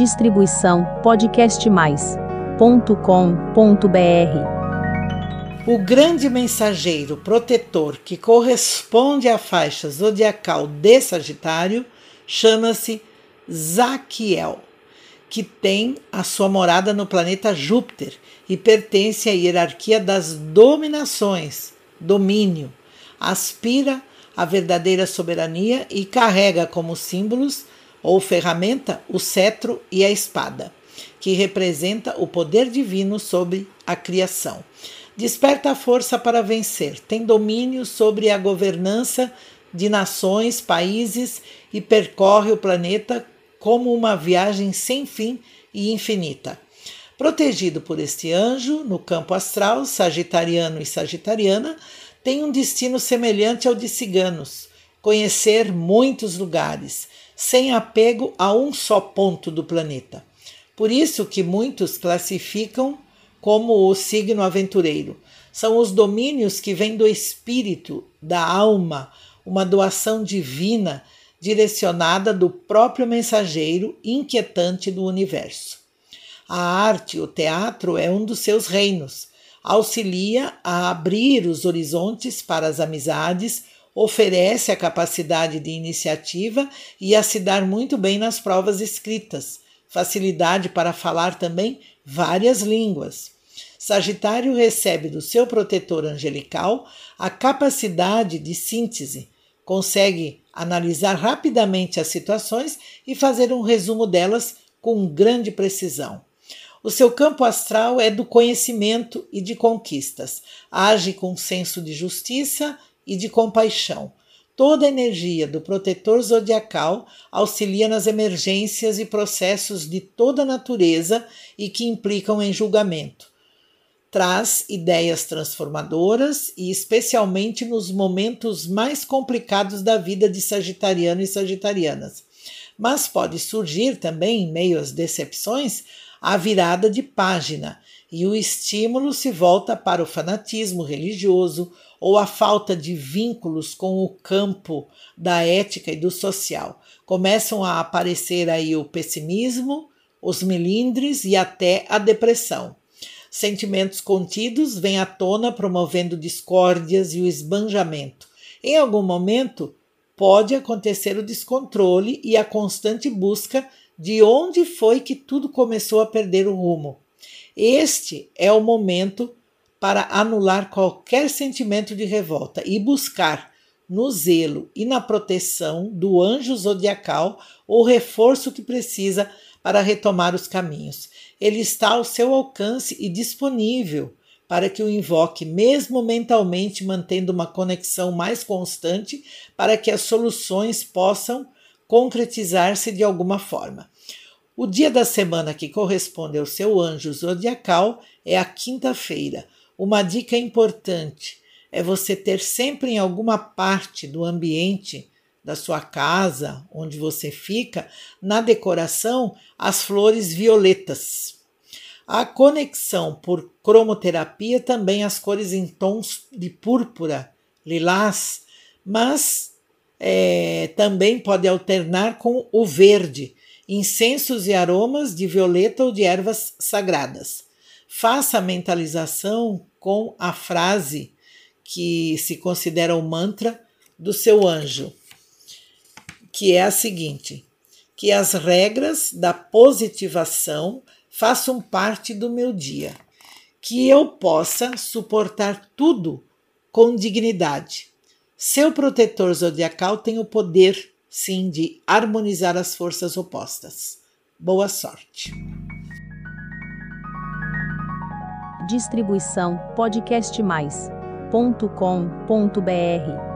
Distribuição podcastmais.com.br. O grande mensageiro protetor que corresponde à faixa zodiacal de Sagitário chama-se Zaquiel, que tem a sua morada no planeta Júpiter e pertence à hierarquia das dominações, domínio, aspira à verdadeira soberania e carrega como símbolos ou ferramenta o cetro e a espada, que representa o poder divino sobre a criação. Desperta a força para vencer, tem domínio sobre a governança de nações, países e percorre o planeta como uma viagem sem fim e infinita. Protegido por este anjo, no campo astral, sagitariano e sagitariana, tem um destino semelhante ao de ciganos, conhecer muitos lugares, sem apego a um só ponto do planeta. Por isso que muitos classificam como o signo aventureiro. São os domínios que vêm do espírito, da alma, uma doação divina direcionada do próprio mensageiro inquietante do universo. A arte, o teatro, é um dos seus reinos. Auxilia a abrir os horizontes para as amizades, oferece a capacidade de iniciativa e a se dar muito bem nas provas escritas, facilidade para falar também várias línguas. Sagitário recebe do seu protetor angelical a capacidade de síntese, consegue analisar rapidamente as situações e fazer um resumo delas com grande precisão. O seu campo astral é do conhecimento e de conquistas. Age com senso de justiça e de compaixão. Toda a energia do protetor zodiacal auxilia nas emergências e processos de toda natureza e que implicam em julgamento. Traz ideias transformadoras e, especialmente nos momentos mais complicados da vida de Sagitariano e Sagitarianas. Mas pode surgir também, em meio às decepções, a virada de página e o estímulo se volta para o fanatismo religioso ou a falta de vínculos com o campo da ética e do social. Começam a aparecer aí o pessimismo, os melindres e até a depressão. Sentimentos contidos vêm à tona promovendo discórdias e o esbanjamento. Em algum momento, pode acontecer o descontrole e a constante busca de onde foi que tudo começou a perder o rumo. Este é o momento para anular qualquer sentimento de revolta e buscar no zelo e na proteção do anjo zodiacal o reforço que precisa para retomar os caminhos. Ele está ao seu alcance e disponível para que o invoque, mesmo mentalmente mantendo uma conexão mais constante, para que as soluções possam concretizar-se de alguma forma. O dia da semana que corresponde ao seu anjo zodiacal é a quinta-feira. Uma dica importante é você ter sempre em alguma parte do ambiente da sua casa, onde você fica, na decoração, as flores violetas. A conexão por cromoterapia também as cores em tons de púrpura, lilás, mas é, também pode alternar com o verde, incensos e aromas de violeta ou de ervas sagradas. Faça a mentalização com a frase que se considera o mantra do seu anjo, que é a seguinte: que as regras da positivação façam parte do meu dia, que eu possa suportar tudo com dignidade. Seu protetor zodiacal tem o poder sim de harmonizar as forças opostas. Boa sorte. Distribuição podcastmais.com.br